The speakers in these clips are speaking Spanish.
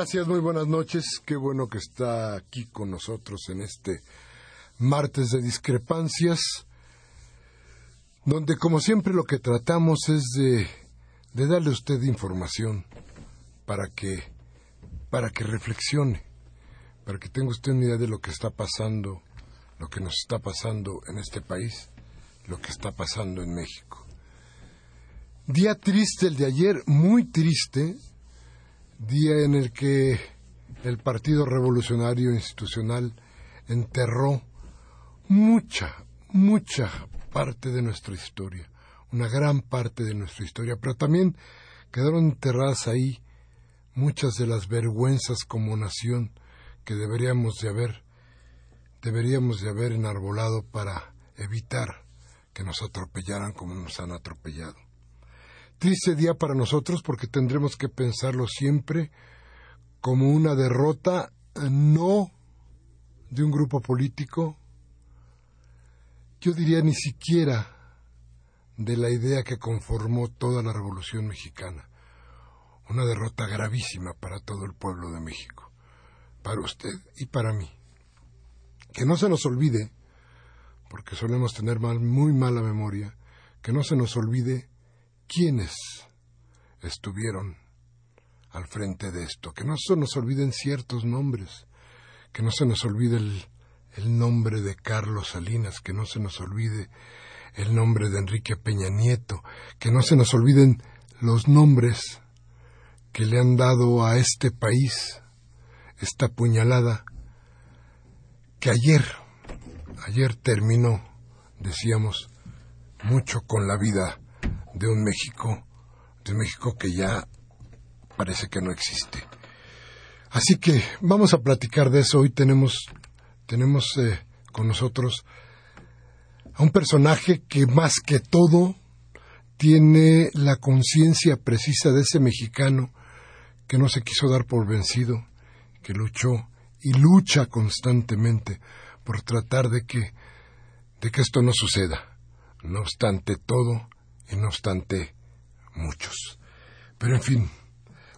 Gracias, muy buenas noches. Qué bueno que está aquí con nosotros en este martes de discrepancias, donde como siempre lo que tratamos es de, de darle a usted información para que, para que reflexione, para que tenga usted una idea de lo que está pasando, lo que nos está pasando en este país, lo que está pasando en México. Día triste el de ayer, muy triste, día en el que el Partido Revolucionario Institucional enterró mucha, mucha parte de nuestra historia, una gran parte de nuestra historia, pero también quedaron enterradas ahí muchas de las vergüenzas como nación que deberíamos de haber deberíamos de haber enarbolado para evitar que nos atropellaran como nos han atropellado. Triste día para nosotros porque tendremos que pensarlo siempre como una derrota no de un grupo político, yo diría ni siquiera de la idea que conformó toda la Revolución Mexicana. Una derrota gravísima para todo el pueblo de México, para usted y para mí. Que no se nos olvide, porque solemos tener mal, muy mala memoria, que no se nos olvide quiénes estuvieron al frente de esto, que no se nos olviden ciertos nombres, que no se nos olvide el, el, nombre de Carlos Salinas, que no se nos olvide el nombre de Enrique Peña Nieto, que no se nos olviden los nombres que le han dado a este país esta puñalada que ayer, ayer terminó, decíamos, mucho con la vida de un México, de un México que ya parece que no existe. Así que vamos a platicar de eso. Hoy tenemos, tenemos eh, con nosotros a un personaje que más que todo tiene la conciencia precisa de ese mexicano que no se quiso dar por vencido, que luchó y lucha constantemente por tratar de que, de que esto no suceda. No obstante todo, y no obstante muchos. Pero en fin,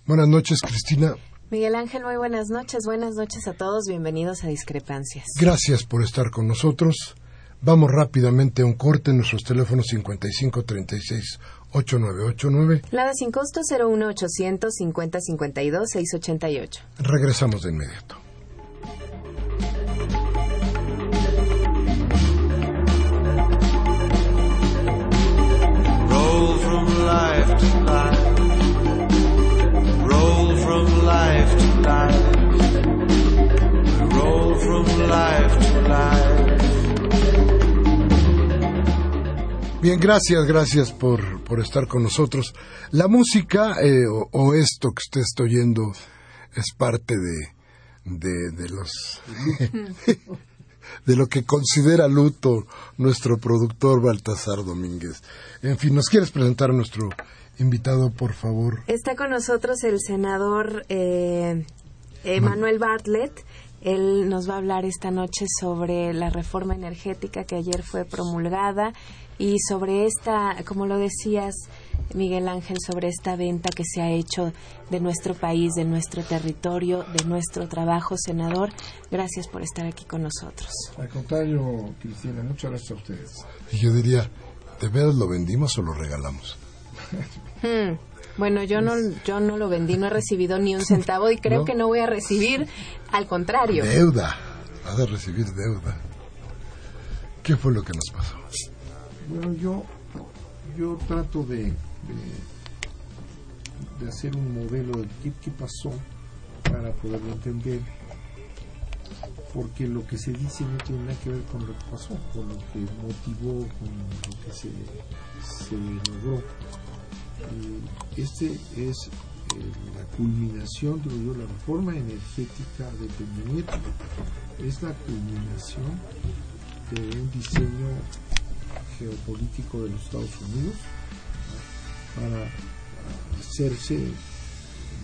buenas noches Cristina. Miguel Ángel, muy buenas noches, buenas noches a todos, bienvenidos a Discrepancias. Gracias por estar con nosotros. Vamos rápidamente a un corte en nuestros teléfonos 5536 8989. Lada sin costo 01800 5052 688. Regresamos de inmediato. Life to life. Roll from life to life. Roll from life to life. Bien, gracias, gracias por, por estar con nosotros. La música eh, o, o, esto que usted está oyendo es parte de, de, de los... de lo que considera luto nuestro productor Baltasar Domínguez. En fin, ¿nos quieres presentar a nuestro invitado, por favor? Está con nosotros el senador eh, Manuel Bartlett. Él nos va a hablar esta noche sobre la reforma energética que ayer fue promulgada y sobre esta, como lo decías, Miguel Ángel, sobre esta venta que se ha hecho de nuestro país, de nuestro territorio, de nuestro trabajo, senador. Gracias por estar aquí con nosotros. Al contrario, Cristina, muchas gracias a ustedes. Y yo diría, ¿de veras lo vendimos o lo regalamos? Hmm. Bueno, yo no, yo no lo vendí, no he recibido ni un centavo y creo que no voy a recibir, al contrario. Deuda, vas a recibir deuda. ¿Qué fue lo que nos pasó? Bueno, yo, yo trato de, de, hacer un modelo de qué, qué pasó para poderlo entender, porque lo que se dice no tiene nada que ver con lo que pasó, con lo que motivó, con lo que se, se logró. Este es eh, la culminación, digo yo, la reforma energética de Peña Nieto. Es la culminación de un diseño geopolítico de los Estados Unidos para hacerse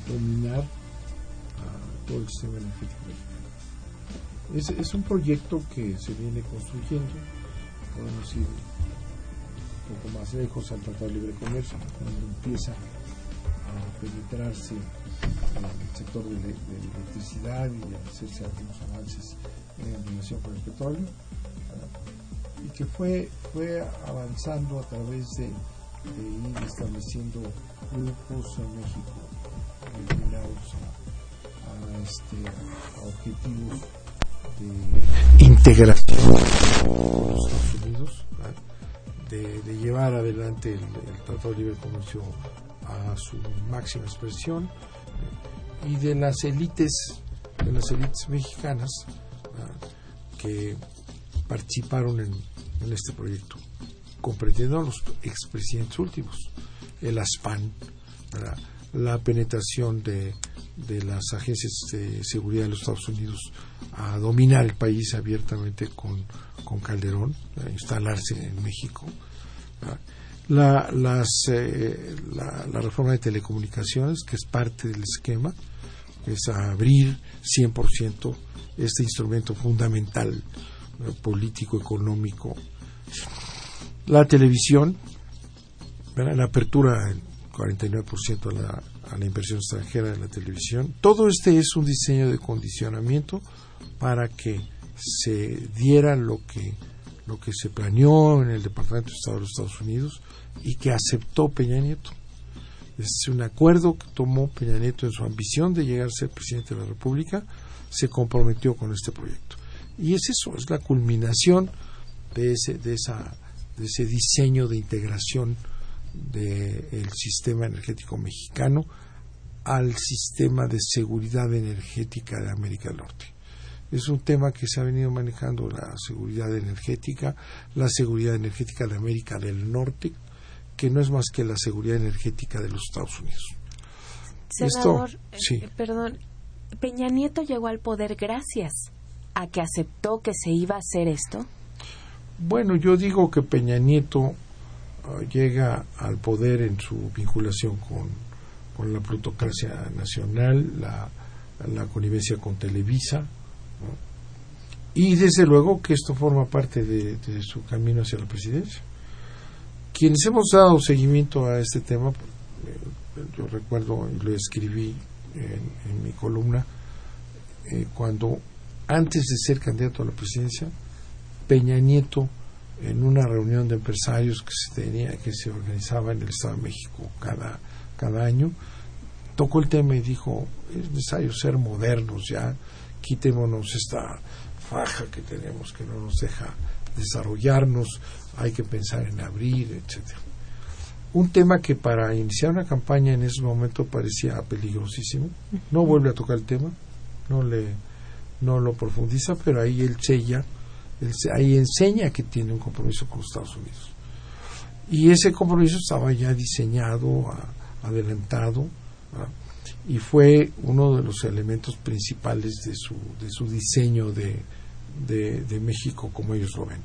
dominar a todo el sistema energético mexicano. Es, un proyecto que se viene construyendo, podemos ir un poco más lejos al Tratado de Libre Comercio, cuando empieza a penetrarse en el sector de, de, electricidad y a hacerse algunos avances en relación con el petróleo y que fue, fue avanzando a través de, ir estableciendo grupos en México destinados a, este, objetivos de integración. Los Estados Unidos, de, llevar adelante el, Tratado de Libre Comercio a su máxima expresión y de las élites de las élites mexicanas que participaron en, este proyecto, comprendiendo a los expresidentes últimos, el ASPAN, la penetración de, de las agencias de seguridad de los Estados Unidos a dominar el país abiertamente con, con Calderón, a instalarse en México. La, las, eh, la, la, reforma de telecomunicaciones, que es parte del esquema, es abrir 100% este instrumento fundamental político, económico. La televisión, la apertura del 49% a la, a la inversión extranjera en la televisión. Todo este es un diseño de condicionamiento para que se diera lo que, lo que se planeó en el Departamento de Estado de los Estados Unidos y que aceptó Peña Nieto. Es un acuerdo que tomó Peña Nieto en su ambición de llegar a ser presidente de la República, se comprometió con este proyecto. Y es eso, es la culminación de ese, de esa, de ese diseño de integración del sistema energético mexicano al sistema de seguridad energética de América del Norte. Es un tema que se ha venido manejando la seguridad energética, la seguridad energética de América del Norte, que no es más que la seguridad energética de los Estados Unidos. Senador, eh, perdón, Peña Nieto llegó al poder gracias a que aceptó que se iba a hacer esto? Bueno, yo digo que Peña Nieto ah, llega al poder en su vinculación con, con la plutocracia nacional, la, la connivencia con Televisa, y desde luego que esto forma parte de, su camino hacia la presidencia. Quienes hemos dado seguimiento a este tema, eh, yo recuerdo y lo escribí en, mi columna, eh, cuando antes de ser candidato a la presidencia, Peña Nieto, en una reunión de empresarios que se tenía, que se organizaba en el Estado de México cada, cada año, tocó el tema y dijo, es necesario ser modernos ya, quitémonos esta faja que tenemos que no nos deja desarrollarnos, hay que pensar en abrir, etcétera. Un tema que para iniciar una campaña en ese momento parecía peligrosísimo, no vuelve a tocar el tema, no le no lo profundiza, pero ahí él sella, ahí enseña que tiene un compromiso con los Estados Unidos. Y ese compromiso estaba ya diseñado, adelantado, y fue uno de los elementos principales de su, de su diseño de, de, México como ellos lo ven.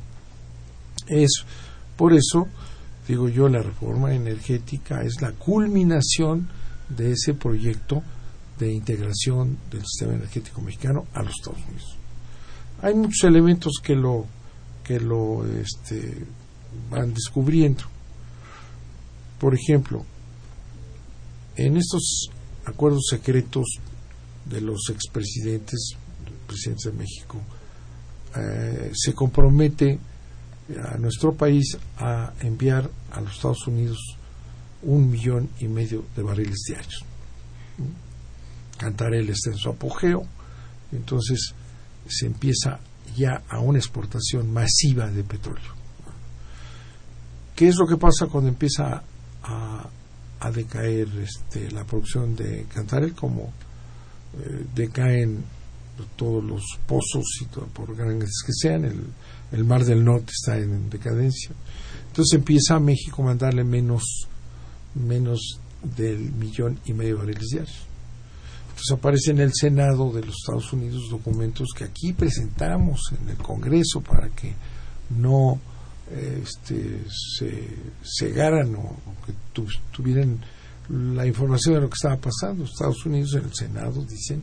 Es por eso, digo yo, la reforma energética es la culminación de ese proyecto de integración del sistema energético mexicano a los Estados Unidos. Hay muchos elementos que lo que lo este, van descubriendo. por ejemplo, en estos acuerdos secretos de los expresidentes, presidentes de México, eh, se compromete a nuestro país a enviar a los Estados Unidos un millón y medio de barriles diarios. Cantarel está en su apogeo, entonces se empieza ya a una exportación masiva de petróleo. ¿Qué es lo que pasa cuando empieza a, decaer este, la producción de Cantarel? Como eh, decaen todos los pozos, y todo, por grandes que sean, el, el Mar del Norte está en decadencia. Entonces empieza a México a mandarle menos, menos del millón y medio de barriles diarios. Entonces aparece en el Senado de los Estados Unidos documentos que aquí presentamos en el Congreso para que no este, se cegaran o, que tuvieran la información de lo que estaba pasando. Estados Unidos en el Senado dicen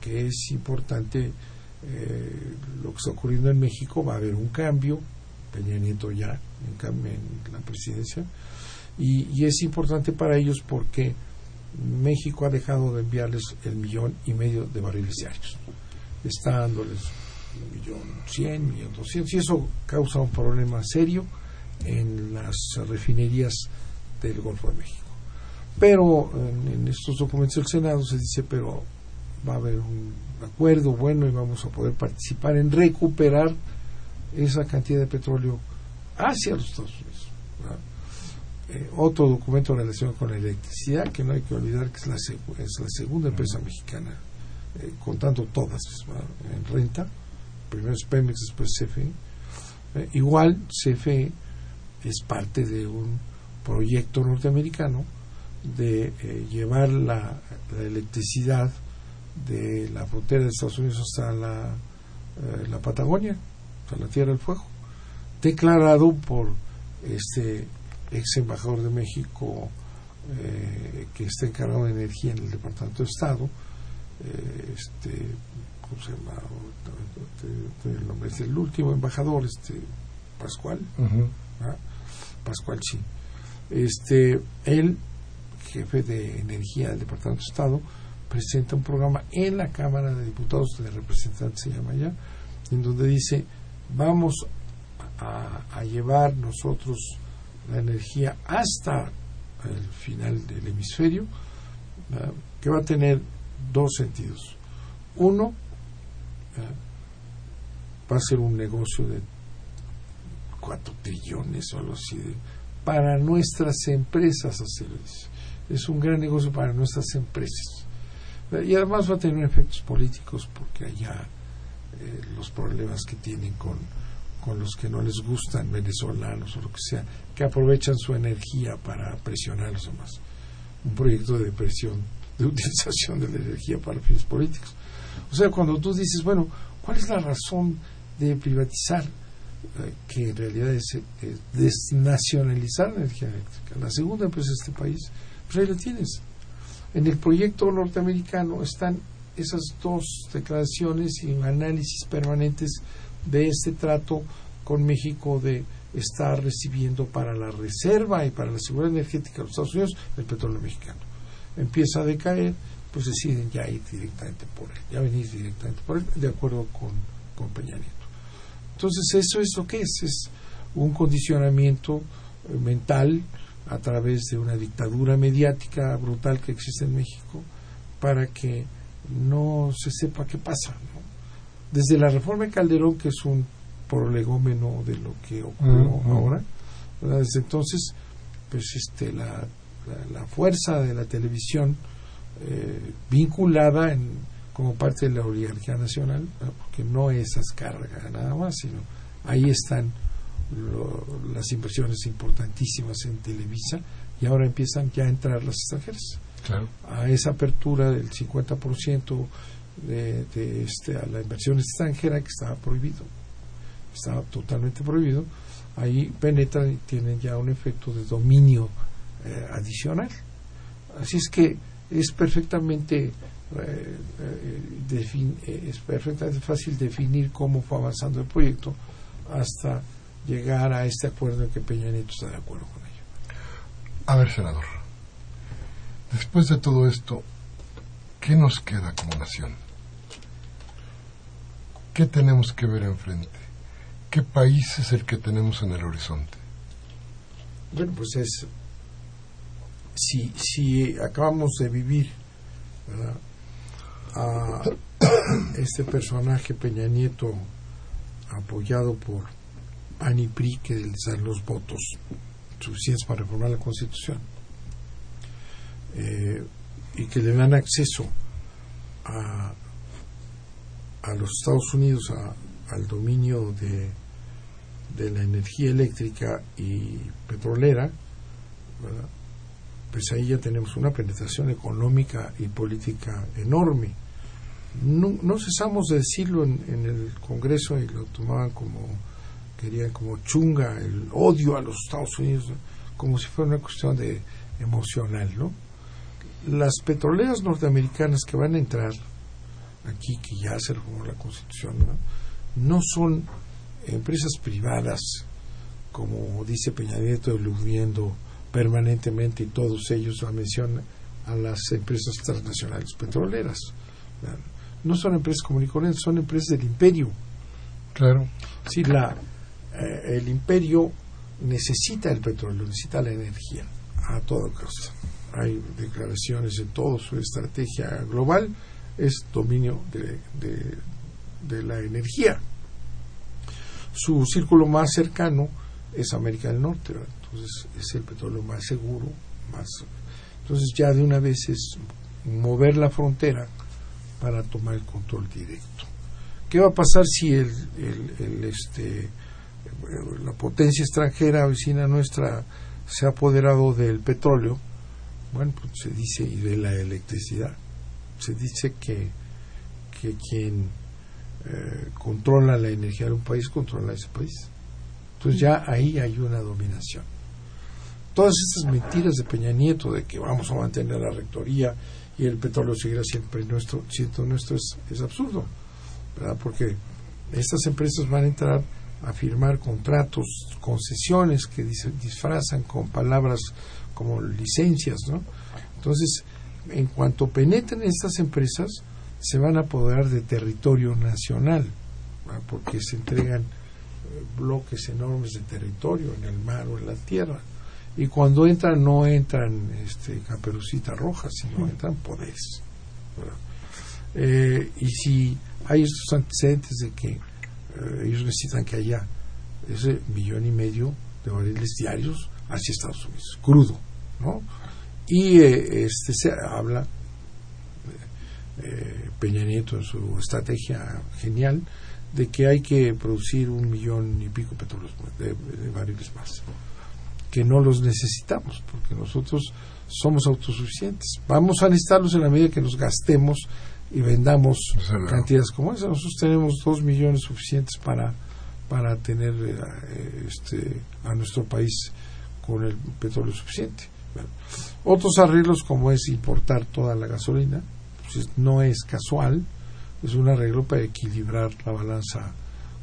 que es importante eh, lo que está ocurriendo en México, va a haber un cambio, Peña Nieto ya en, en la presidencia, y, es importante para ellos porque México ha dejado de enviarles el millón y medio de barriles diarios. Está dándoles un millón cien, millón doscientos, y eso causa un problema serio en las refinerías del Golfo de México. Pero en, estos documentos del Senado se dice, pero va a haber un acuerdo bueno y vamos a poder participar en recuperar esa cantidad de petróleo hacia los Estados Unidos. Eh, otro documento en relación con la electricidad, que no hay que olvidar que es la, es la segunda empresa mexicana, eh, contando todas en renta, primero es Pemex, después CFE. Eh, igual CFE es parte de un proyecto norteamericano de llevar la, electricidad de la frontera de Estados Unidos hasta la, la Patagonia, hasta la Tierra del Fuego, declarado por este ex embajador de México eh, que está encargado de energía en el Departamento de Estado, eh, este, ¿cómo se llama? El nombre es el último embajador, este, Pascual, ¿ah? Pascual sí. Este, él, jefe de energía del Departamento de Estado, presenta un programa en la Cámara de Diputados, de Representantes se llama ya, en donde dice, vamos a llevar nosotros la energía hasta el final del hemisferio, que va a tener dos sentidos. Uno, va a ser un negocio de cuatro trillones o algo así para nuestras empresas hacerlo. Es un gran negocio para nuestras empresas. Y además va a tener efectos políticos porque allá eh, los problemas que tienen con con los que no les gustan venezolanos o lo que sea, que aprovechan su energía para presionar a los demás. Un proyecto de presión, de utilización de la energía para fines políticos. O sea, cuando tú dices, bueno, ¿cuál es la razón de privatizar? Eh, que en realidad es desnacionalizar la energía eléctrica. La segunda empresa de este país, pues ahí la tienes. En el proyecto norteamericano están esas dos declaraciones y análisis permanentes de este trato con México de estar recibiendo para la reserva y para la seguridad energética de los Estados Unidos el petróleo mexicano. Empieza a decaer, pues deciden ya ir directamente por él, ya venir directamente por él, de acuerdo con, con Peña Nieto. Entonces eso es lo que es, es un condicionamiento eh, mental a través de una dictadura mediática brutal que existe en México para que no se sepa qué pasa desde la reforma de Calderón, que es un prolegómeno de lo que ocurrió ahora, desde entonces, pues este, la, la, fuerza de la televisión eh, vinculada en, como parte de la oligarquía nacional, porque no es carga nada más, sino ahí están las inversiones importantísimas en Televisa y ahora empiezan ya a entrar las extranjeras. A esa apertura del 50% de, este, a la inversión extranjera que estaba prohibido, estaba totalmente prohibido, ahí penetran y tienen ya un efecto de dominio eh, adicional. Así es que es perfectamente eh, eh, es perfectamente fácil definir cómo fue avanzando el proyecto hasta llegar a este acuerdo en que Peña Nieto está de acuerdo con ello. A ver, senador, después de todo esto, ¿qué nos queda como nación? ¿Qué tenemos que ver enfrente? ¿Qué país es el que tenemos en el horizonte? Bueno, pues es, si, si acabamos de vivir ¿verdad? a este personaje Peña Nieto apoyado por PAN y PRI que les dan los votos suficientes para reformar la Constitución eh, y que le dan acceso a, a los Estados Unidos a- al dominio de, de la energía eléctrica y petrolera, pues ahí ya tenemos una penetración económica y política enorme. No, no cesamos de decirlo en, en el Congreso y lo tomaban como, querían como chunga, el odio a los Estados Unidos, como si fuera una cuestión de emocional, ¿no? Las petroleras norteamericanas que van a entrar aquí, que ya se reformó la Constitución, ¿no? no son empresas privadas, como dice Peña Nieto, eludiendo permanentemente y todos ellos la mención a las empresas transnacionales petroleras. No son empresas corrientes, son empresas del imperio. Claro. Sí, la, eh, el imperio necesita el petróleo, necesita la energía a toda costa. Hay declaraciones en todo su estrategia global, es dominio de, de- la energía. Su círculo más cercano es América del Norte, entonces es el petróleo más seguro, más entonces ya de una vez es mover la frontera para tomar el control directo. ¿Qué va a pasar si el, el- el, este, la potencia extranjera vecina nuestra se ha apoderado del petróleo? Bueno, pues se dice, y de la electricidad. Se dice que, que quien eh, controla la energía de un país controla ese país. Entonces ya ahí hay una dominación. Todas estas mentiras de Peña Nieto de que vamos a mantener la rectoría y el petróleo seguirá siempre nuestro, siendo nuestro es, es absurdo. ¿verdad? Porque estas empresas van a entrar a firmar contratos, concesiones que dis- disfrazan con palabras como licencias, ¿no? Entonces, en cuanto penetren estas empresas, se van a apoderar de territorio nacional, ¿verdad? porque se entregan eh, bloques enormes de territorio en el mar o en la tierra. Y cuando entran, no entran este, caperucitas rojas, sino entran poderes. Eh, y si hay estos antecedentes de que eh, ellos necesitan que haya ese millón y medio de barriles diarios hacia Estados Unidos, crudo, ¿no? Y eh, este se habla eh, Peña Nieto en su estrategia genial de que hay que producir un millón y pico petróleos de, de barriles más que no los necesitamos porque nosotros somos autosuficientes. Vamos a necesitarlos en la medida que nos gastemos y vendamos cantidades como esa nosotros tenemos dos millones suficientes para para tener eh, este a nuestro país con el petróleo suficiente otros arreglos como es importar toda la gasolina pues, no es casual es un arreglo para equilibrar la balanza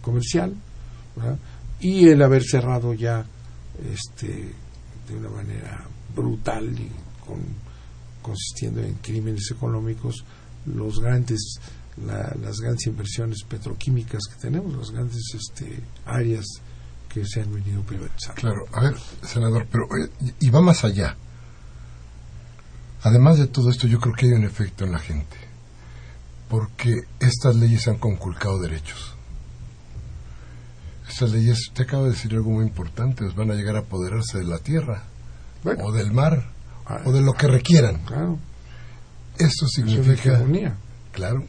comercial y el haber cerrado ya este de una manera brutal y con, consistiendo en crímenes económicos los grandes la- las grandes inversiones petroquímicas que tenemos las grandes este, áreas que se han venido privatizando Claro, a ver, senador, pero eh, y va más allá. Además de todo esto, yo creo que hay un efecto en la gente, porque estas leyes han conculcado derechos. Estas leyes, usted acaba de decir algo muy importante, os van a llegar a apoderarse de la tierra, Bueno, o del mar, ah, o de lo que requieran. claro Esto significa, claro,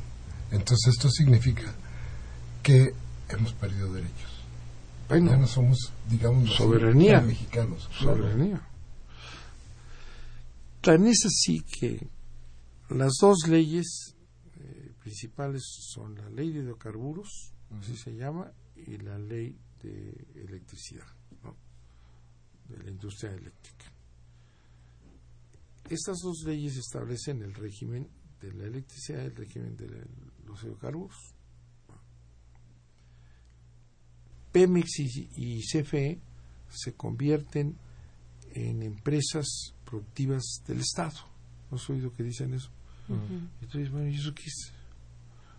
entonces esto significa que hemos perdido derechos. Bueno, ya no somos, digamos, Soberanía. mexicanos. claro. soberanía. Tan es así que las dos leyes eh, principales son la ley de hidrocarburos, así se llama, y la ley de electricidad, ¿no? de la industria eléctrica. Estas dos leyes establecen el régimen de la electricidad y el régimen de los hidrocarburos. Pemex y, y CFE se convierten en empresas productivas del Estado. ¿No has oído que dicen eso? Entonces, bueno, ¿y eso qué es?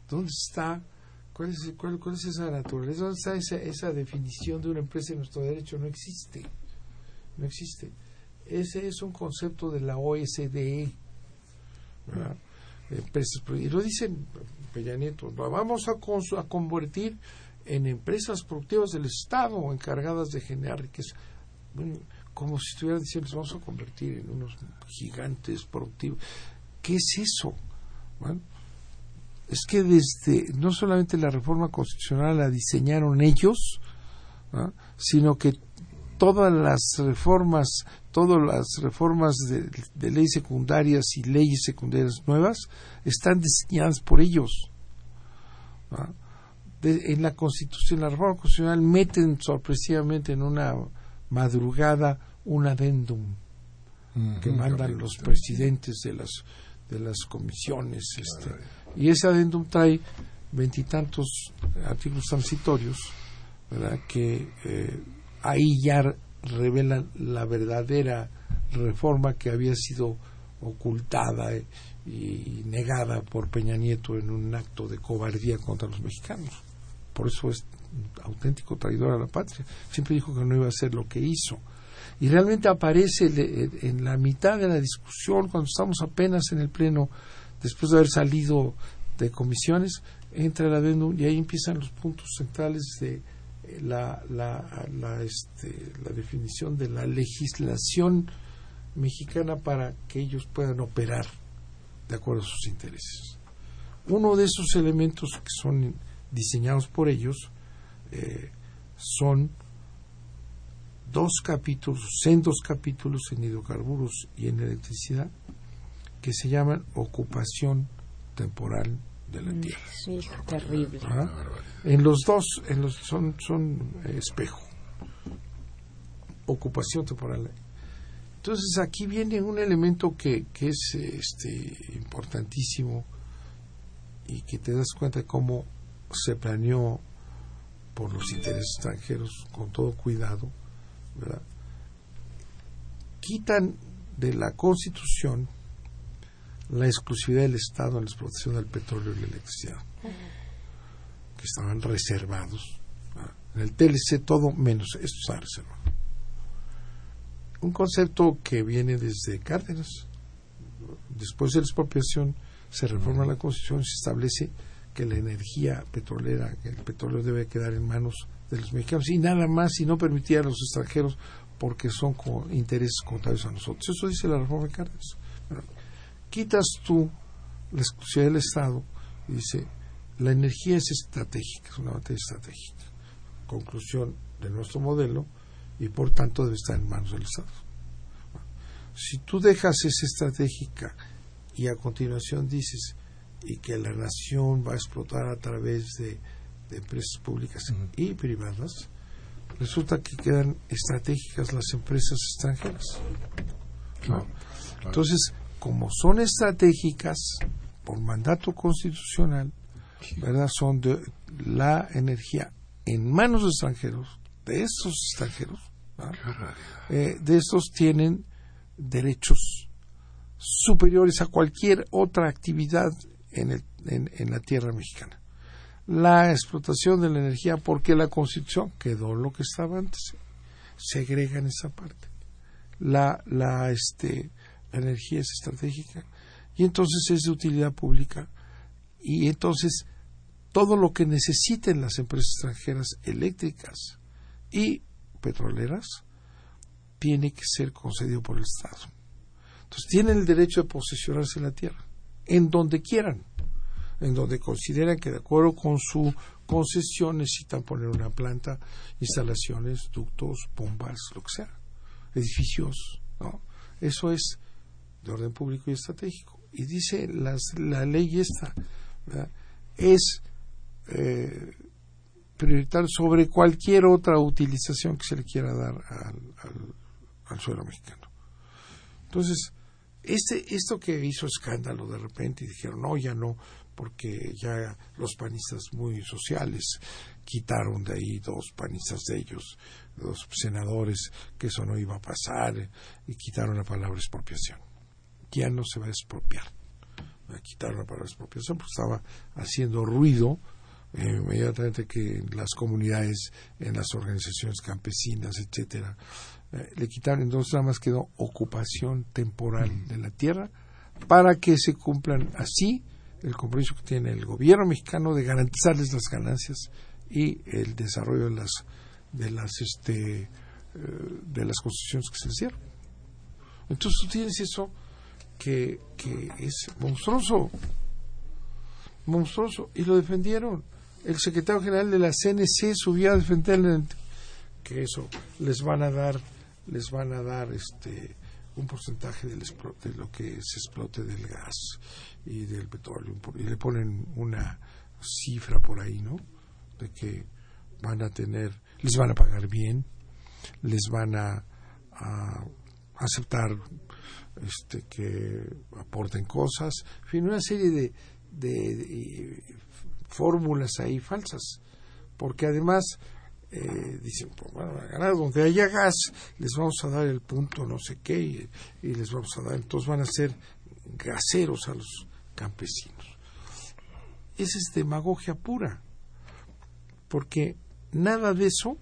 ¿Dónde está? ¿Cuál es, cuál, cuál es esa naturaleza? ¿Dónde está esa, esa definición de una empresa en nuestro derecho? No existe. No existe. Ese es un concepto de la OSDE. ¿verdad? Empresas, y lo dicen Peña Nieto, vamos a, a convertir en empresas productivas del Estado encargadas de generar riqueza. Bueno, como si estuvieran diciendo, "Nos vamos a convertir en unos gigantes productivos. ¿Qué es eso? Es que desde no solamente la reforma constitucional la diseñaron ellos, sino que todas las reformas, todas las reformas de, de leyes secundarias y leyes secundarias nuevas están diseñadas por ellos. ¿ah? De- en la Constitución, la reforma constitucional meten sorpresivamente en una madrugada un adendum que mandan los presidentes de las de las comisiones este, y ese adendum trae veintitantos artículos transitorios ¿verdad? que eh, ahí ya revelan la verdadera reforma que había sido ocultada y negada por Peña Nieto en un acto de cobardía contra los mexicanos. Por eso es auténtico traidor a la patria. Siempre dijo que no iba a hacer lo que hizo. Y realmente aparece en la mitad de la discusión, cuando estamos apenas en el Pleno, después de haber salido de comisiones, entra el adendum y ahí empiezan los puntos centrales de eh, la, la, la, este, la definición de la legislación mexicana para que ellos puedan operar de acuerdo a sus intereses. Uno de esos elementos que son diseñados por ellos eh, son dos capítulos, sendos capítulos en hidrocarburos y en electricidad que se llaman ocupación temporal de la tierra. Sí, terrible. ¿ah? En los dos, en los son son eh, espejo. Ocupación temporal. Entonces aquí viene un elemento que, que es este importantísimo y que te das cuenta de cómo se planeó por los intereses extranjeros con todo cuidado, ¿verdad? Quitan de la Constitución la exclusividad del Estado en la explotación del petróleo y la electricidad, que estaban reservados. ¿verdad? En el TLC todo menos esto está reservado. Un concepto que viene desde Cárdenas. Después de la expropiación se reforma la Constitución y se establece que la energía petrolera, que el petróleo debe quedar en manos de los mexicanos y nada más y no permitir a los extranjeros porque son con intereses contrarios a nosotros. Eso dice la reforma de Cárdenas. Quitas tú la exclusividad del Estado y dice la energía es estratégica, es una materia estratégica. Conclusión de nuestro modelo y por tanto debe estar en manos del Estado. Si tú dejas esa estratégica y a continuación dices y que la nación va a explotar a través de, de empresas públicas y privadas, resulta que quedan estratégicas las empresas extranjeras. ¿no? Entonces, como son estratégicas por mandato constitucional, ¿verdad? Son de la energía en manos de extranjeros, de esos extranjeros. Eh, de estos tienen derechos superiores a cualquier otra actividad en, el- en- en la tierra mexicana. La explotación de la energía, porque la Constitución quedó lo que estaba antes, segrega en esa parte. La, la, este, la energía es estratégica y entonces es de utilidad pública y entonces todo lo que necesiten las empresas extranjeras eléctricas y petroleras tiene que ser concedido por el Estado. Entonces tienen el derecho de posesionarse la tierra, en donde quieran, en donde consideran que de acuerdo con su concesión necesitan poner una planta, instalaciones, ductos, bombas, lo que sea, edificios, ¿no? Eso es de orden público y estratégico. Y dice las, la ley esta, es eh, prioritario sobre cualquier otra utilización que se le quiera dar al, al suelo mexicano. Entonces, este, esto que hizo escándalo de repente y dijeron, no, ya no, porque ya los panistas muy sociales quitaron de ahí dos panistas de ellos, dos senadores, que eso no iba a pasar, y quitaron la palabra expropiación. Ya no se va a expropiar. Quitaron la palabra expropiación porque estaba haciendo ruido eh, inmediatamente que las comunidades, en las organizaciones campesinas, etcétera, eh, le quitaron, entonces nada más quedó ocupación temporal de la tierra para que se cumplan así el compromiso que tiene el gobierno mexicano de garantizarles las ganancias y el desarrollo de las de las este eh, de las construcciones que se hicieron. Entonces tú tienes eso que, que es monstruoso, monstruoso, y lo defendieron. El secretario general de la CNC subió a defender que eso les van a dar les van a dar este un porcentaje del de lo que se explote del gas y del petróleo y le ponen una cifra por ahí, ¿no? De que van a tener, les van a pagar bien, les van a, aceptar este, que aporten cosas, en fin, una serie de, de fórmulas ahí falsas, porque además eh, dicen, pues bueno, a ganar donde haya gas, les vamos a dar el punto no sé qué y, les vamos a dar, entonces van a ser gaseros a los campesinos. Esa es demagogia pura, porque nada de eso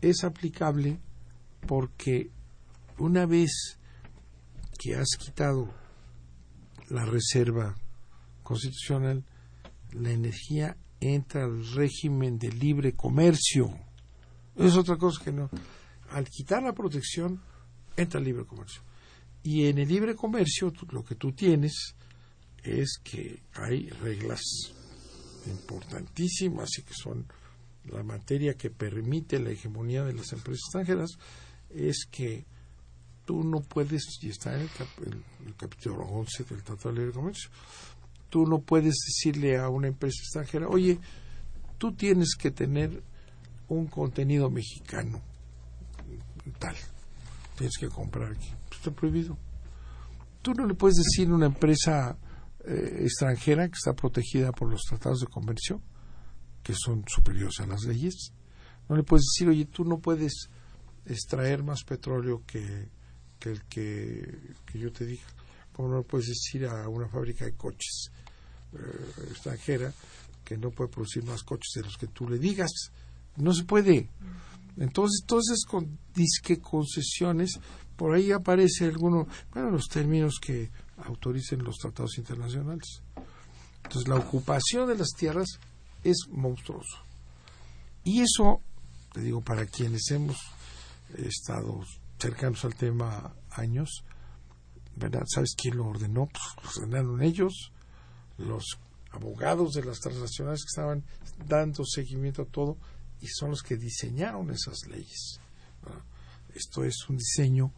es aplicable porque una vez que has quitado la reserva constitucional, la energía entra al régimen de libre comercio. Es otra cosa que no. Al quitar la protección, entra el libre comercio. Y en el libre comercio lo que tú tienes es que hay reglas importantísimas y que son la materia que permite la hegemonía de las empresas extranjeras, es que tú no puedes, y está en el, capítulo 11 del Tratado de Libre Comercio, tú no puedes decirle a una empresa extranjera, oye, tú tienes que tener un contenido mexicano, tal, tienes que comprar aquí. Pues está prohibido. Tú no le puedes decir a una empresa eh, extranjera que está protegida por los tratados de comercio, que son superiores a las leyes, no le puedes decir, oye, tú no puedes extraer más petróleo que, el que, que yo te diga. Como no le puedes decir a una fábrica de coches eh, extranjera que no puede producir más coches de los que tú le digas. No se puede. Entonces, entonces con disque concesiones, por ahí aparece alguno, bueno, los términos que autoricen los tratados internacionales. Entonces, la ocupación de las tierras es monstruoso. Y eso, te digo, para quienes hemos estado cercanos al tema años, ¿verdad? ¿Sabes quién lo ordenó? Pues lo ordenaron ellos, los abogados de las transnacionales que estaban dando seguimiento a todo y son los que diseñaron esas leyes. Esto es un diseño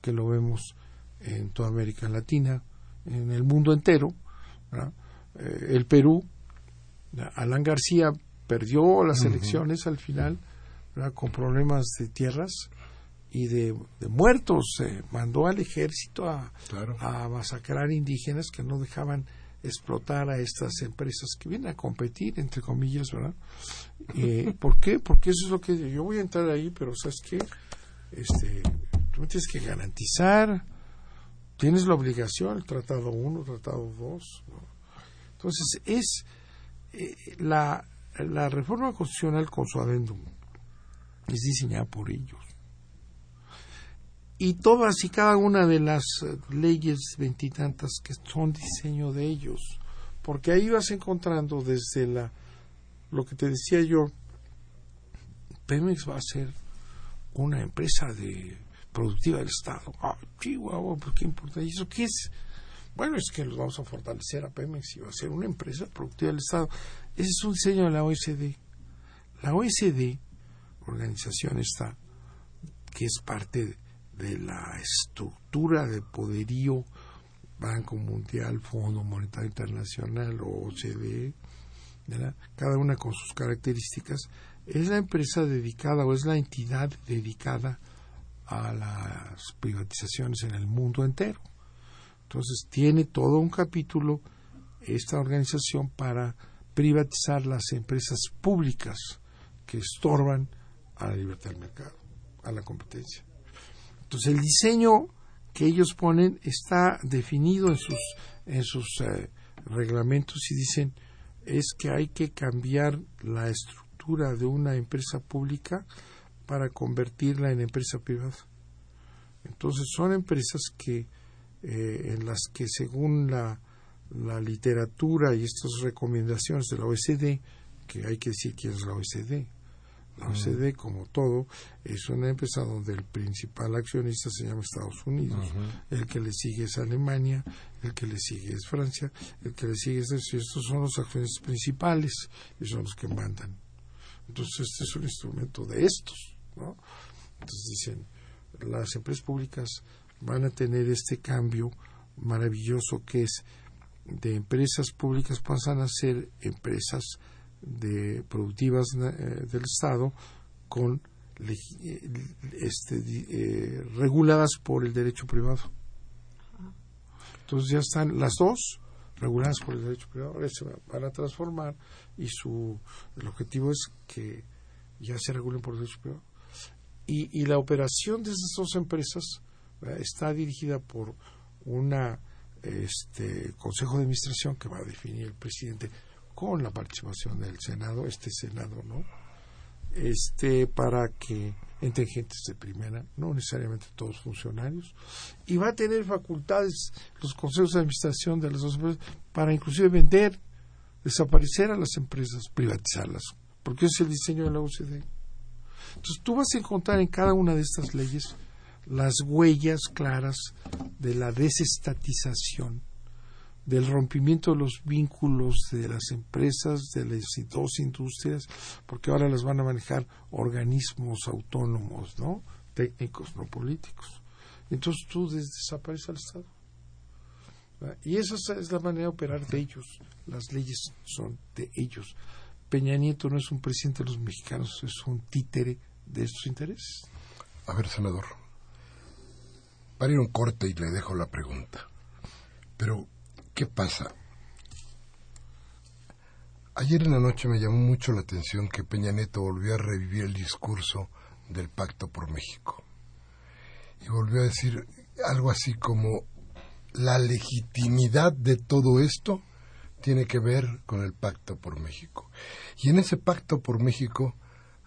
que lo vemos en toda América Latina, en el mundo entero. Eh, el Perú, Alan García perdió las elecciones al final con problemas de tierras y de, muertos. mandó al ejército a, a masacrar indígenas que no dejaban explotar a estas empresas que vienen a competir, entre comillas, ¿verdad? Eh, ¿Por qué? Porque eso es lo que yo voy a entrar ahí, pero ¿sabes qué? Este, tú tienes que garantizar, tienes la obligación, el Tratado 1, Tratado 2. Entonces, es eh, la, la reforma constitucional con su adendum es diseñada por ellos y todas y cada una de las eh, leyes veintitantas que son diseño de ellos, porque ahí vas encontrando desde la lo que te decía yo, Pemex va a ser una empresa de productiva del Estado. Ah, chihuahua, ¿por qué importa? ¿Y eso qué es? Bueno, es que los vamos a fortalecer a Pemex y va a ser una empresa productiva del Estado. Ese es un diseño de la OSD. La OSD, organización esta, que es parte de de la estructura de poderío Banco Mundial, Fondo Monetario Internacional o OCDE, cada una con sus características, es la empresa dedicada o es la entidad dedicada a las privatizaciones en el mundo entero. Entonces tiene todo un capítulo esta organización para privatizar las empresas públicas que estorban a la libertad del mercado, a la competencia. Entonces el diseño que ellos ponen está definido en sus, en sus eh, reglamentos y dicen es que hay que cambiar la estructura de una empresa pública para convertirla en empresa privada. Entonces son empresas que eh, en las que según la, la literatura y estas recomendaciones de la OECD, que hay que decir quién es la OECD, la OCDE, como todo, es una empresa donde el principal accionista se llama Estados Unidos. El que le sigue es Alemania, el que le sigue es Francia, el que le sigue es... Estos son los accionistas principales y son los que mandan. Entonces, este es un instrumento de estos. ¿no? Entonces dicen, las empresas públicas van a tener este cambio maravilloso que es de empresas públicas pasan a ser empresas de productivas eh, del Estado con este, eh, reguladas por el derecho privado. Entonces ya están las dos reguladas por el derecho privado, ahora se van a transformar y su el objetivo es que ya se regulen por el derecho privado. Y, y la operación de esas dos empresas está dirigida por una este consejo de administración que va a definir el presidente con la participación del Senado, este Senado, ¿no? Este, para que entren gentes de primera, no necesariamente todos funcionarios, y va a tener facultades los consejos de administración de las dos empresas para inclusive vender, desaparecer a las empresas, privatizarlas, porque es el diseño de la OCDE. Entonces tú vas a encontrar en cada una de estas leyes las huellas claras de la desestatización del rompimiento de los vínculos de las empresas, de las dos industrias, porque ahora las van a manejar organismos autónomos, ¿no? Técnicos, no políticos. Entonces tú desaparece al Estado. Y esa es la manera de operar de ellos. Las leyes son de ellos. Peña Nieto no es un presidente de los mexicanos, es un títere de estos intereses. A ver, senador, para ir un corte y le dejo la pregunta. Pero ¿Qué pasa? Ayer en la noche me llamó mucho la atención que Peña Neto volvió a revivir el discurso del Pacto por México. Y volvió a decir algo así como la legitimidad de todo esto tiene que ver con el Pacto por México. Y en ese Pacto por México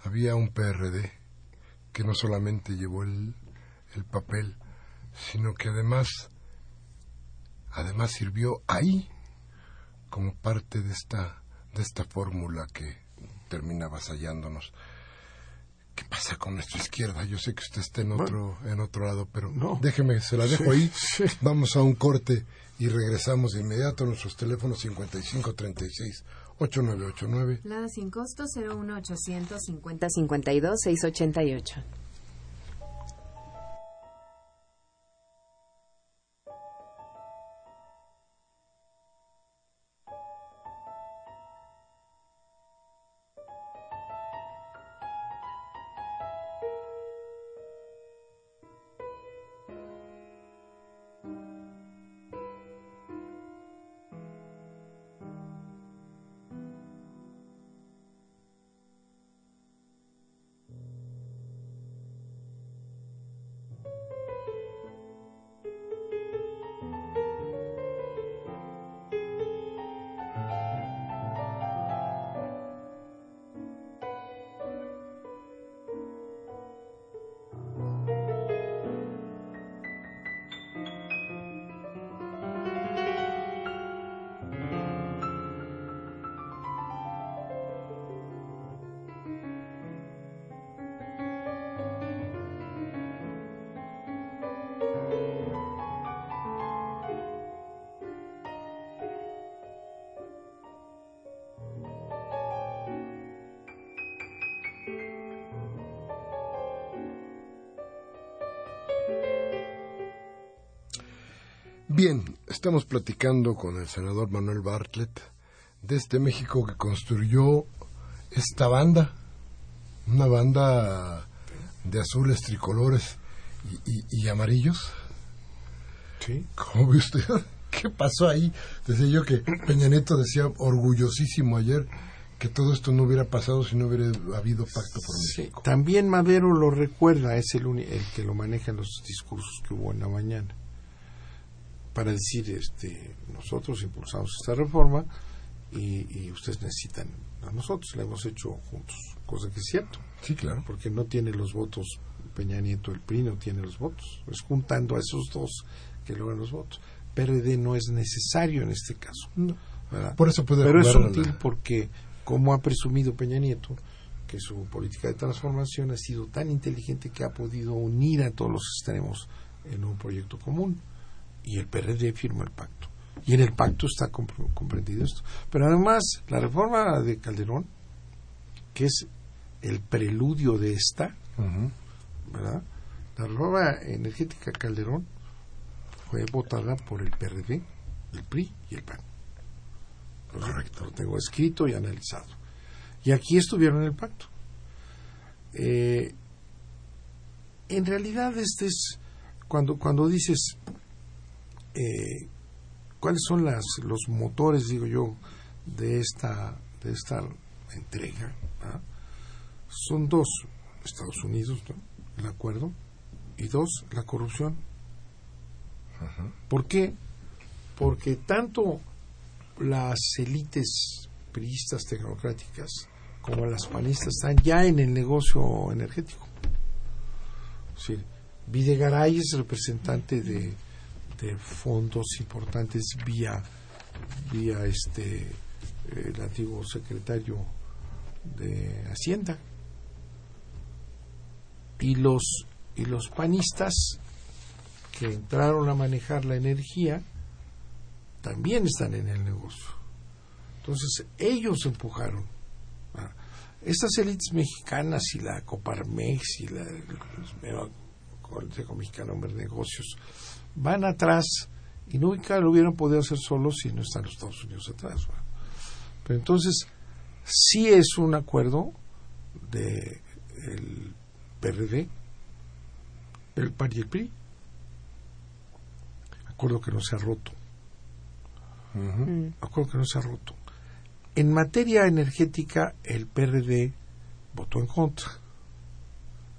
había un PRD que no solamente llevó el, el papel, sino que además además sirvió ahí como parte de esta, de esta fórmula que termina avasallándonos. ¿Qué pasa con nuestra izquierda? Yo sé que usted está en otro, en otro lado, pero no. déjeme, se la dejo ahí. Vamos a un corte y regresamos de inmediato a nuestros teléfonos 5536 8989. La sin costo 01800 50 52 688. Bien, estamos platicando con el senador Manuel Bartlett de este México que construyó esta banda, una banda de azules tricolores y, amarillos. Sí. ¿Cómo ve usted? ¿Qué pasó ahí? Decía yo que Peña Nieto decía orgullosísimo ayer que todo esto no hubiera pasado si no hubiera habido pacto por México. también Madero lo recuerda, es el, el que lo maneja en los discursos que hubo en la mañana, para decir, este, nosotros impulsamos esta reforma y, y ustedes necesitan a nosotros, la hemos hecho juntos, cosa que es cierto. Sí, claro. Porque no tiene los votos Peña Nieto, el PRI no tiene los votos, es juntando a esos dos que logran los votos. PRD no es necesario en este caso. Por eso puede Pero es útil porque como ha presumido Peña Nieto, que su política de transformación ha sido tan inteligente que ha podido unir a todos los extremos en un proyecto común. Y el PRD firma el pacto. Y en el pacto está comprendido esto. Pero además, la reforma de Calderón, que es el preludio de esta, ¿verdad? La reforma energética Calderón fue votada por el PRD, el PRI y el PAN. Correcto. Lo tengo escrito y analizado. Y aquí estuvieron en el pacto. Eh, en realidad, este es cuando, cuando dices eh, cuáles son las, los motores, digo yo, de esta, de esta entrega. Son dos, Estados Unidos, el acuerdo, y dos, la corrupción. ¿Por qué? Porque tanto las élites priistas tecnocráticas como las panistas están ya en el negocio energético. Videgaray es representante de, fondos importantes vía vía este el antiguo secretario de Hacienda y los y los panistas que entraron a manejar la energía también están en el negocio. Entonces, ellos empujaron. Estas élites mexicanas y la Coparmex y la el Consejo Mexicano de Negocios van atrás y nunca lo hubieran podido hacer solos si no están los Estados Unidos atrás. Pero entonces, sí es un acuerdo de el PRD, el PAN y el PRI. Acuerdo que no se ha roto Acuerdo que no se ha roto. En materia energética, el PRD votó en contra.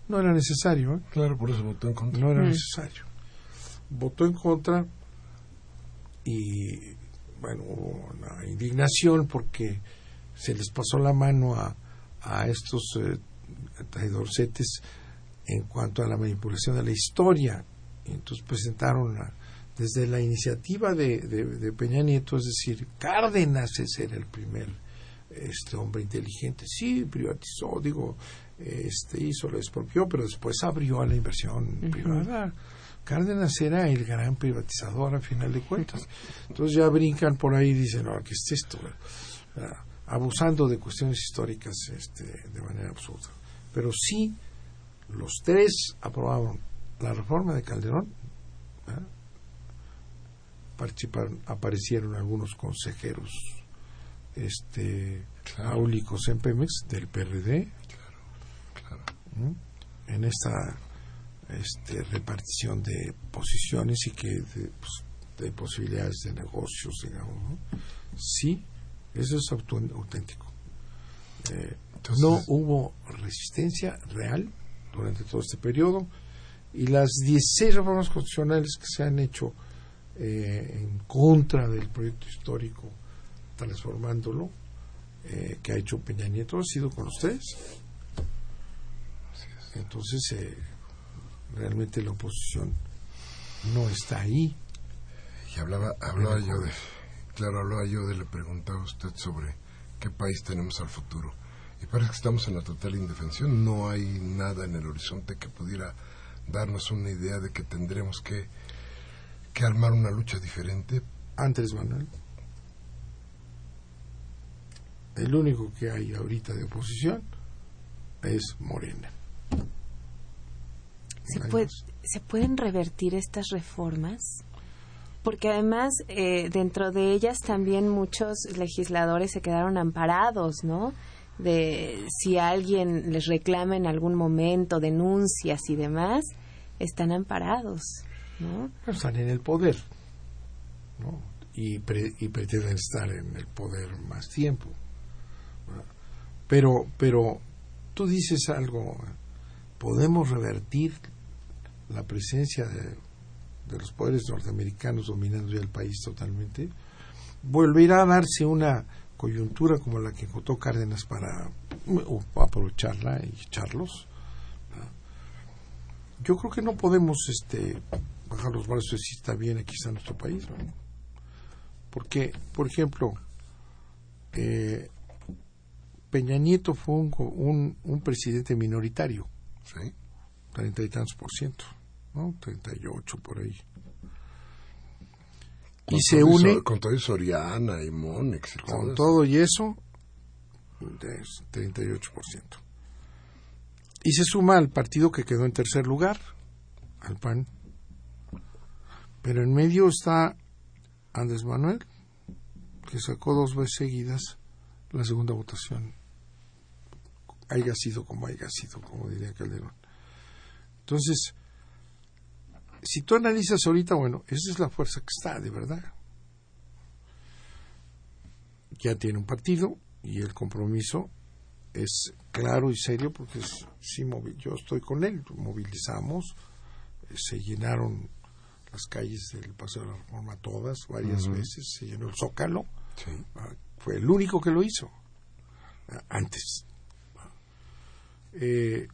No era necesario. ¿eh? Claro, por eso votó en contra. No era necesario. Votó en contra y, bueno, hubo una indignación porque se les pasó la mano a, a estos eh, traidorcetes en cuanto a la manipulación de la historia. Entonces presentaron la, desde la iniciativa de, de, Peña Nieto, es decir, Cárdenas es era el primer este hombre inteligente, sí, privatizó, digo, este hizo, lo expropió, pero después abrió a la inversión privada. Cárdenas era el gran privatizador a final de cuentas. Entonces ya brincan por ahí y dicen, no, ¿qué es esto? Abusando de cuestiones históricas este, de manera absurda. Pero sí, los tres aprobaron la reforma de Calderón, participaron, aparecieron algunos consejeros este áulicos en Pemex del PRD en esta este, repartición de posiciones y que de, pues, posibilidades de negocios digamos sí eso es auténtico. Eh, no hubo resistencia real durante todo este periodo y las 16 reformas constitucionales que se han hecho eh, en contra del proyecto histórico, transformándolo, eh, que ha hecho Peña Nieto, ha sido con ustedes. Entonces, eh, realmente la oposición no está ahí. Y hablaba, hablaba yo de, claro, hablaba yo de, le preguntaba a usted sobre qué país tenemos al futuro. Y parece que estamos en la total indefensión. No hay nada en el horizonte que pudiera darnos una idea de que tendremos que que armar una lucha diferente. Andrés Manuel. El único que hay ahorita de oposición es Morena. ¿Se, pueden revertir estas reformas? Porque además, eh, dentro de ellas también muchos legisladores se quedaron amparados, ¿no? De si alguien les reclama en algún momento denuncias y demás, están amparados. ¿no? están en el poder. ¿no? y, y pretenden estar en el poder más tiempo. Pero, pero tú dices algo, podemos revertir la presencia de, los poderes norteamericanos dominando ya el país totalmente, volverá a darse una coyuntura como la que encontró Cárdenas para aprovecharla y echarlos. Yo creo que no podemos este, bajar los brazos si está bien aquí está nuestro país. Porque, por ejemplo, eh, Peña Nieto fue un, un, presidente minoritario, ¿sí? treinta y tantos por ciento, ¿no? Treinta y ocho por ahí. y se une con todo Soriana y Monex con todo y eso 38% y se suma al partido que quedó en tercer lugar al PAN pero en medio está Andrés Manuel que sacó dos veces seguidas la segunda votación. Haya sido como haya sido como diría Calderón. Entonces si tú analizas ahorita, bueno, esa es la fuerza que está, de verdad. Ya tiene un partido y el compromiso es claro y serio porque sí, yo estoy con él, movilizamos, eh, se llenaron las calles del Paseo de la Reforma todas, varias veces, se llenó el Zócalo, ah, fue el único que lo hizo ah, antes. Eh,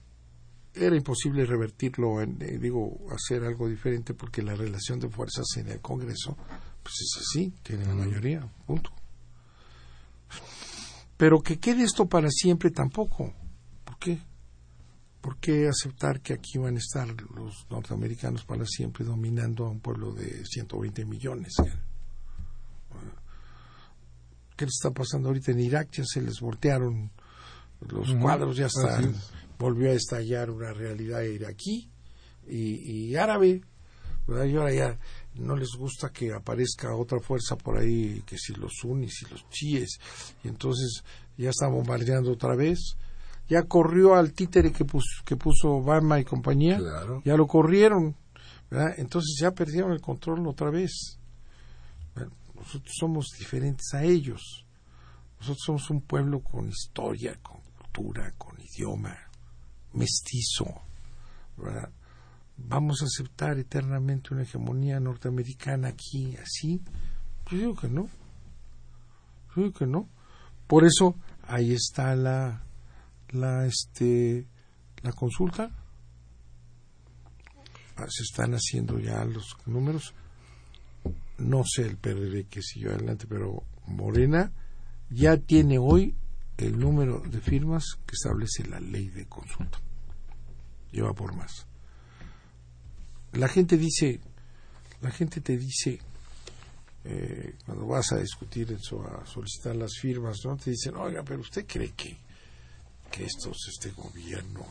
era imposible revertirlo, en, eh, digo, hacer algo diferente porque la relación de fuerzas en el Congreso, pues es así, tiene la mayoría, punto. Pero que quede esto para siempre tampoco. ¿Por qué? ¿Por qué aceptar que aquí van a estar los norteamericanos para siempre dominando a un pueblo de 120 millones? ¿Qué les está pasando ahorita en Irak? Ya se les voltearon los cuadros, ya están volvió a estallar una realidad iraquí y, y árabe. Y ahora ya no les gusta que aparezca otra fuerza por ahí, que si los sunis y los chiíes, y entonces ya está bombardeando otra vez. Ya corrió al títere que puso, que puso Obama y compañía, ya lo corrieron, entonces ya perdieron el control otra vez. Nosotros somos diferentes a ellos. Nosotros somos un pueblo con historia, con cultura, con idioma mestizo. ¿Vamos a aceptar eternamente una hegemonía norteamericana aquí, así? Yo digo que no. Yo digo que no. Por eso ahí está la, la, este, la consulta. Ah, se están haciendo ya los números. No sé el PRD que siguió adelante, pero Morena ya tiene hoy el número de firmas que establece la ley de consulta. Lleva por más. La gente dice, la gente te dice, eh, cuando vas a discutir eso, a solicitar las firmas, ¿no? Te dicen, oiga, pero usted cree que, que estos, este gobierno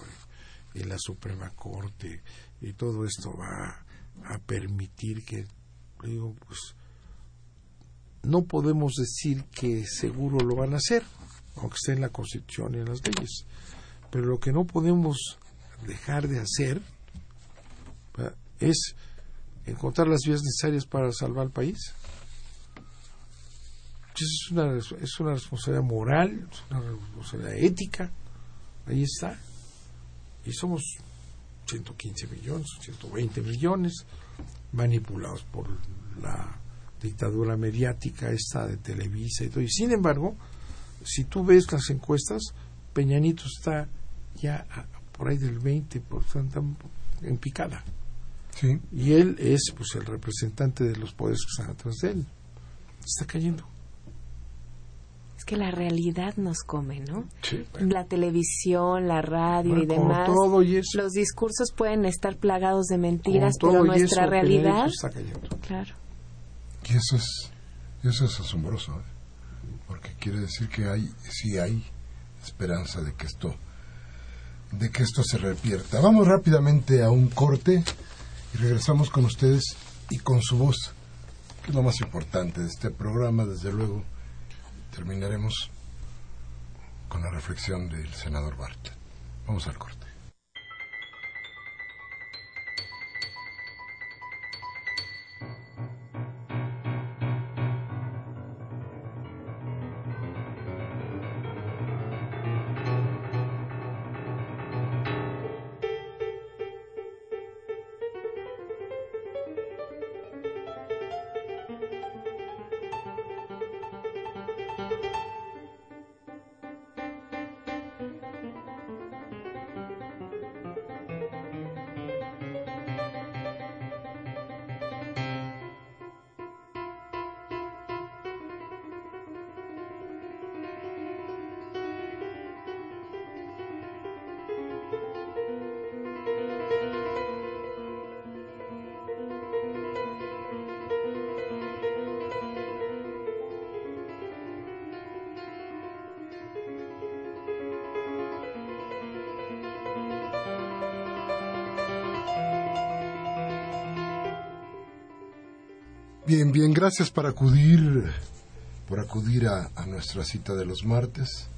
y la Suprema Corte y todo esto va a permitir que, digo, pues, no podemos decir que seguro lo van a hacer aunque esté en la Constitución y en las leyes. Pero lo que no podemos dejar de hacer es encontrar las vías necesarias para salvar al país. Es una, es una responsabilidad moral, es una responsabilidad ética, ahí está. Y somos 115 millones, 120 millones, manipulados por la dictadura mediática esta de Televisa y todo. Y sin embargo, si tú ves las encuestas, Peñanito está ya por ahí del 20% en picada. Sí. Y él es pues el representante de los poderes que están atrás de él. Está cayendo. Es que la realidad nos come, ¿no? Sí, La televisión, la radio y demás. Todo y eso. Los discursos pueden estar plagados de mentiras, pero nuestra realidad. Está cayendo. Claro. Y eso es, eso es asombroso. ¿eh? Porque quiere decir que hay, sí hay esperanza de que esto, de que esto se revierta. Vamos rápidamente a un corte y regresamos con ustedes y con su voz, que es lo más importante de este programa, desde luego. Terminaremos con la reflexión del senador Bartlett. Vamos al corte. Gracias por acudir, por acudir a, a nuestra cita de los martes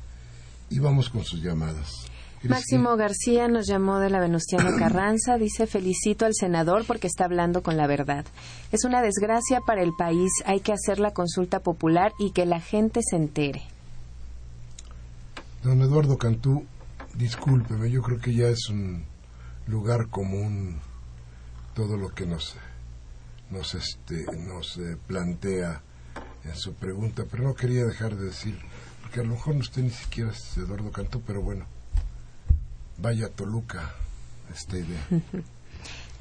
y vamos con sus llamadas. Máximo García nos llamó de la Venustiano Carranza. Dice, felicito al senador porque está hablando con la verdad. Es una desgracia para el país. Hay que hacer la consulta popular y que la gente se entere. Don Eduardo Cantú, discúlpeme, yo creo que ya es un lugar común todo lo que nos, nos, este, nos eh, plantea en su pregunta, pero no quería dejar de decir, porque a lo mejor usted ni siquiera es Eduardo Cantú, pero bueno, vaya Toluca esta idea.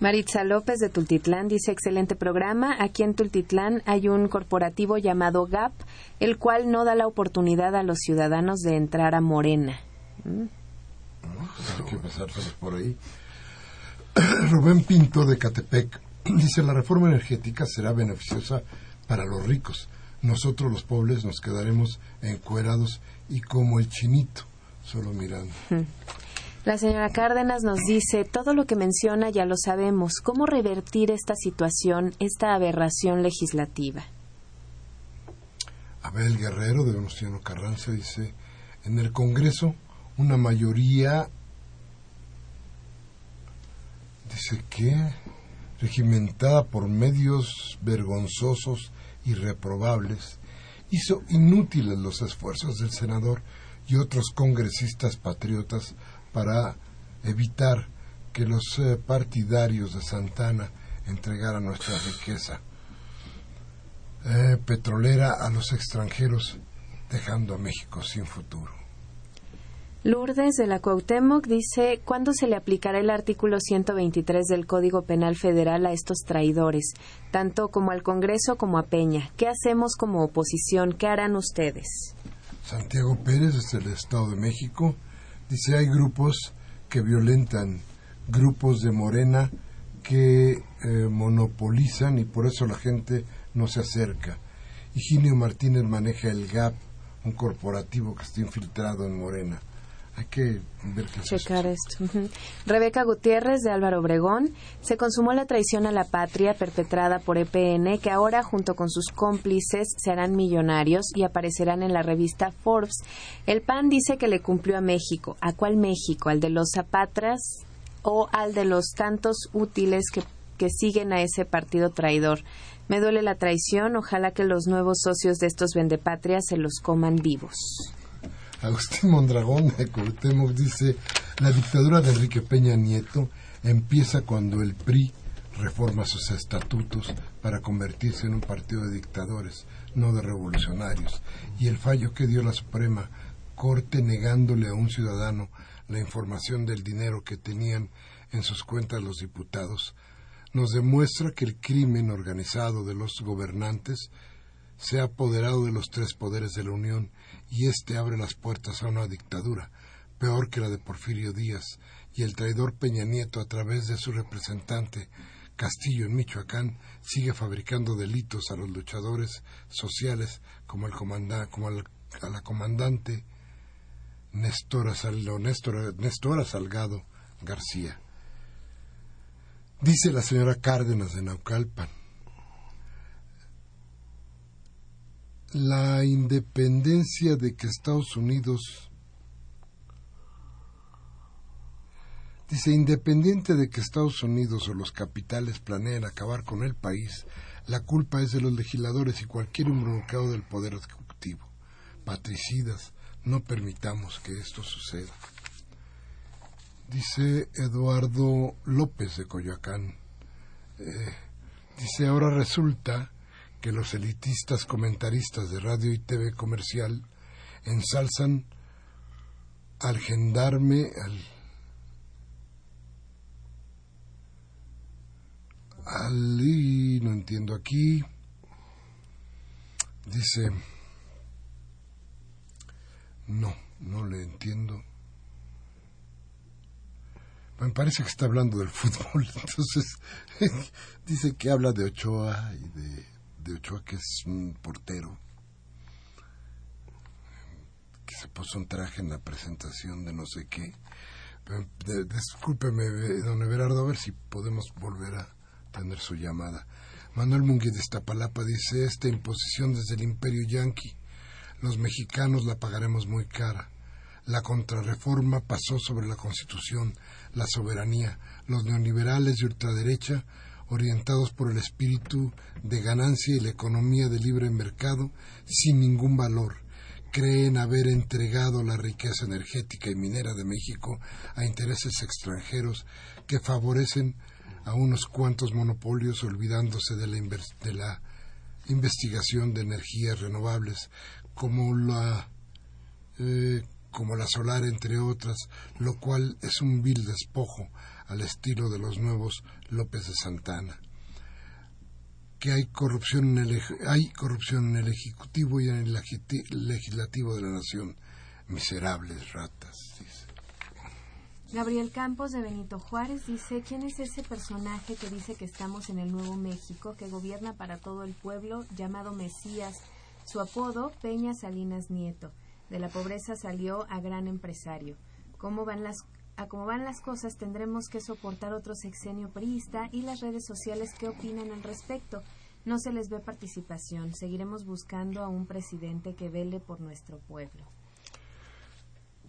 Maritza López de Tultitlán dice, excelente programa. Aquí en Tultitlán hay un corporativo llamado GAP, el cual no da la oportunidad a los ciudadanos de entrar a Morena. ¿Mm? Hay que pasar por ahí. Rubén Pinto de Catepec dice, la reforma energética será beneficiosa para los ricos. Nosotros los pobres nos quedaremos encuerados y como el chinito, solo mirando. La señora Cárdenas nos dice, todo lo que menciona ya lo sabemos. ¿Cómo revertir esta situación, esta aberración legislativa? Abel Guerrero de Venustiano Carranza dice, en el Congreso una mayoría, dice que, regimentada por medios vergonzosos y reprobables, hizo inútiles los esfuerzos del senador y otros congresistas patriotas para evitar que los eh, partidarios de Santana entregaran nuestra riqueza eh, petrolera a los extranjeros, dejando a México sin futuro. Lourdes de la Cuauhtémoc dice, ¿cuándo se le aplicará el artículo 123 del Código Penal Federal a estos traidores, tanto como al Congreso como a Peña? ¿Qué hacemos como oposición? ¿Qué harán ustedes? Santiago Pérez, desde el Estado de México, Dice, hay grupos que violentan, grupos de Morena que eh, monopolizan y por eso la gente no se acerca. Higinio Martínez maneja el GAP, un corporativo que está infiltrado en Morena. Hay que ver qué Checar esto. Rebeca Gutiérrez de Álvaro Obregón. Se consumó la traición a la patria perpetrada por EPN, que ahora, junto con sus cómplices, serán millonarios y aparecerán en la revista Forbes. El PAN dice que le cumplió a México. ¿A cuál México? ¿Al de los zapatras o al de los tantos útiles que, que siguen a ese partido traidor? Me duele la traición. Ojalá que los nuevos socios de estos vendepatrias se los coman vivos. Agustín Mondragón de Cuauhtémoc dice, la dictadura de Enrique Peña Nieto empieza cuando el PRI reforma sus estatutos para convertirse en un partido de dictadores, no de revolucionarios, y el fallo que dio la Suprema Corte negándole a un ciudadano la información del dinero que tenían en sus cuentas los diputados, nos demuestra que el crimen organizado de los gobernantes se ha apoderado de los tres poderes de la Unión y éste abre las puertas a una dictadura, peor que la de Porfirio Díaz, y el traidor Peña Nieto, a través de su representante Castillo en Michoacán, sigue fabricando delitos a los luchadores sociales como, como a la comandante Nestora, Nestora Salgado García. Dice la señora Cárdenas de Naucalpan, la independencia de que Estados Unidos dice independiente de que Estados Unidos o los capitales planeen acabar con el país, la culpa es de los legisladores y cualquier involucrado del poder ejecutivo. Patricidas, no permitamos que esto suceda. Dice Eduardo López de Coyoacán. Eh, dice ahora resulta que los elitistas comentaristas de radio y TV comercial ensalzan al gendarme, al, no entiendo aquí, dice, no, no le entiendo. Me parece que está hablando del fútbol, entonces dice que habla de Ochoa y de de Ochoa, que es un portero, que se puso un traje en la presentación de no sé qué. discúlpeme, don Everardo, a ver si podemos volver a tener su llamada. Manuel Munguía de Iztapalapa dice, esta imposición desde el imperio yanqui, los mexicanos la pagaremos muy cara. La contrarreforma pasó sobre la Constitución, la soberanía, los neoliberales de ultraderecha, orientados por el espíritu de ganancia y la economía de libre mercado, sin ningún valor, creen haber entregado la riqueza energética y minera de México a intereses extranjeros que favorecen a unos cuantos monopolios olvidándose de la, investigación de energías renovables como la eh, como la solar entre otras, lo cual es un vil despojo al estilo de los nuevos López de Santana. Que hay corrupción en el, hay corrupción en el Ejecutivo y en el Legislativo de la Nación. Miserables ratas, dice. Gabriel Campos de Benito Juárez dice, ¿quién es ese personaje que dice que estamos en el Nuevo México, que gobierna para todo el pueblo, llamado Mesías? Su apodo, Peña Salinas Nieto. De la pobreza salió a gran empresario. ¿Cómo van las, a cómo van las cosas tendremos que soportar otro sexenio priista y las redes sociales qué opinan al respecto. No se les ve participación. Seguiremos buscando a un presidente que vele por nuestro pueblo.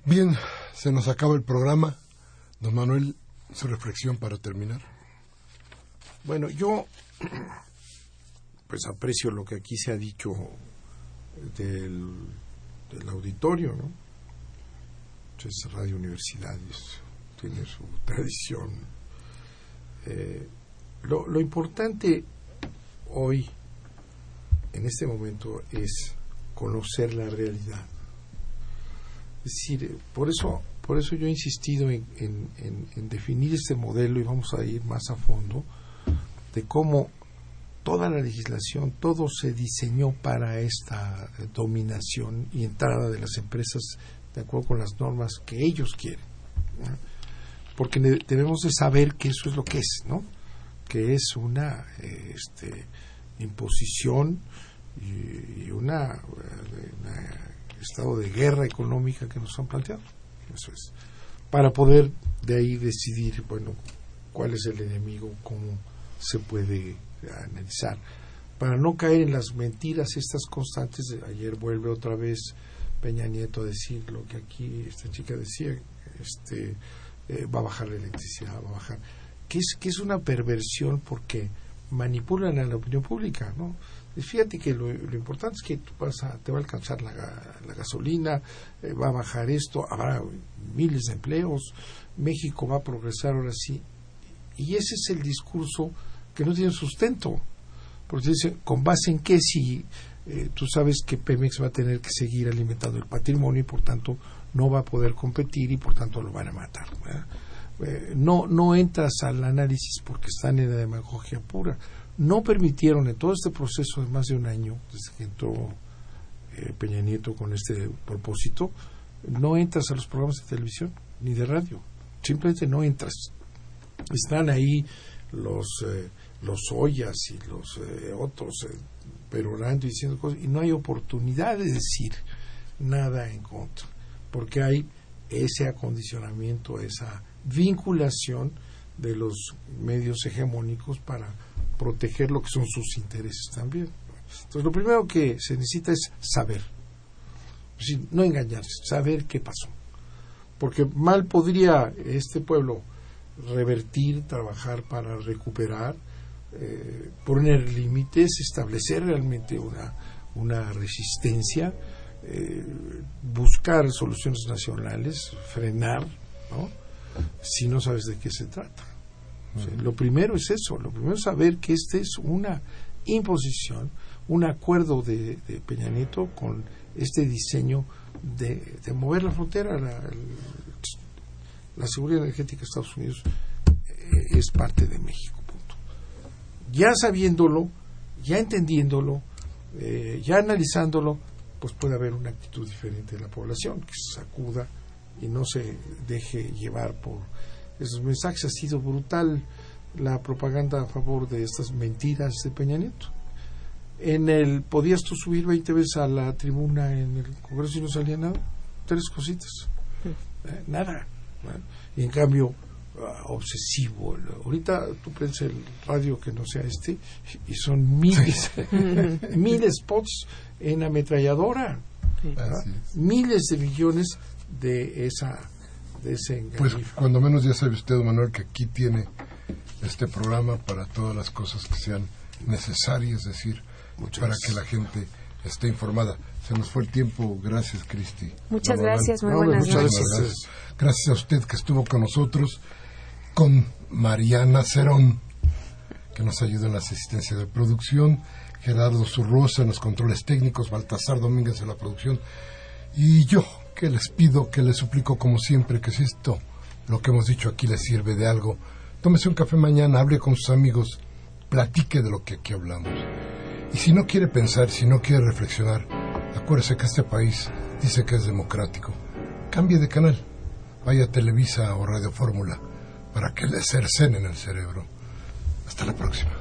Bien, se nos acaba el programa. Don Manuel, su reflexión para terminar. Bueno, yo pues aprecio lo que aquí se ha dicho del, auditorio, ¿no? Es Radio Universidad, tiene su tradición. Eh, lo, lo importante hoy, en este momento, es conocer la realidad. Es decir, por eso por eso yo he insistido en, definir este modelo y vamos a ir más a fondo de cómo toda la legislación, todo se diseñó para esta dominación y entrada de las empresas de acuerdo con las normas que ellos quieren. Porque debemos de saber que eso es lo que es, ¿no? Que es una este, imposición y, y una, estado de guerra económica que nos han planteado. Eso es. Para poder de ahí decidir, bueno, cuál es el enemigo, cómo se puede analizar. Para no caer en las mentiras estas constantes, ayer vuelve otra vez Peña Nieto decir lo que aquí esta chica decía, este, eh, va a bajar la electricidad, va a bajar. Que es, que es una perversión porque manipulan a la opinión pública, ¿no? Fíjate que lo, importante es que tú vas a, te va a alcanzar la, gasolina, eh, va a bajar esto, habrá miles de empleos, México va a progresar ahora sí. Y ese es el discurso que no tiene sustento. Porque dicen, ¿con base en qué si eh, tú sabes que Pemex va a tener que seguir alimentando el patrimonio y por tanto no va a poder competir y por tanto lo van a matar? Eh, no, no entras al análisis porque están en la demagogia pura no permitieron en todo este proceso de más de un año, desde que entró eh, Peña Nieto con este propósito, no entras a los programas de televisión ni de radio. Simplemente no entras. Están ahí los, eh, los Ollas y los eh, otros perorando y diciendo cosas y no hay oportunidad de decir nada en contra, porque hay ese acondicionamiento, esa vinculación de los medios hegemónicos para proteger lo que son sus intereses también. Entonces, lo primero que se necesita es saber, no engañarse, saber qué pasó. Porque mal podría este pueblo revertir, trabajar para recuperar, eh, poner límites, establecer realmente una, una resistencia, eh, buscar soluciones nacionales, frenar, ¿no? si no sabes de qué se trata lo primero es eso, lo primero es saber que esta es una imposición, un acuerdo de, Peña Nieto con este diseño de, mover la frontera. La, la, seguridad energética de Estados Unidos eh, es parte de México. Ya sabiéndolo, ya entendiéndolo, eh, ya analizándolo, pues puede haber una actitud diferente de la población que se sacuda y no se deje llevar por esos mensajes. Ha sido brutal la propaganda a favor de estas mentiras de Peña Nieto. En el podías tú subir 20 veces a la tribuna en el Congreso y no salía nada, tres cositas, eh, nada. Y en cambio obsesivo. Ahorita tú piensas el radio que no sea este y son miles, miles spots en ametralladora, ¿verdad? miles de millones de esa de ese Pues engañifa. cuando menos ya sabe usted, Manuel, que aquí tiene este programa para todas las cosas que sean necesarias, es decir, para que la gente esté informada. Se nos fue el tiempo, gracias Cristi. Muchas gracias, muy No, buenas muchas noches. Muchas gracias. Gracias a usted que estuvo con nosotros, con Mariana Cerón, que nos ayuda en la asistencia de producción, Gerardo Zurrosa en los controles técnicos, Baltasar Domínguez en la producción, y yo, que les pido, que les suplico como siempre, que si esto, lo que hemos dicho aquí, les sirve de algo, tómese un café mañana, hable con sus amigos, platique de lo que aquí hablamos. Y si no quiere pensar, si no quiere reflexionar, acuérdese que este país dice que es democrático. Cambie de canal. Vaya a Televisa o Radio Fórmula para que le cercenen el cerebro. Hasta la próxima.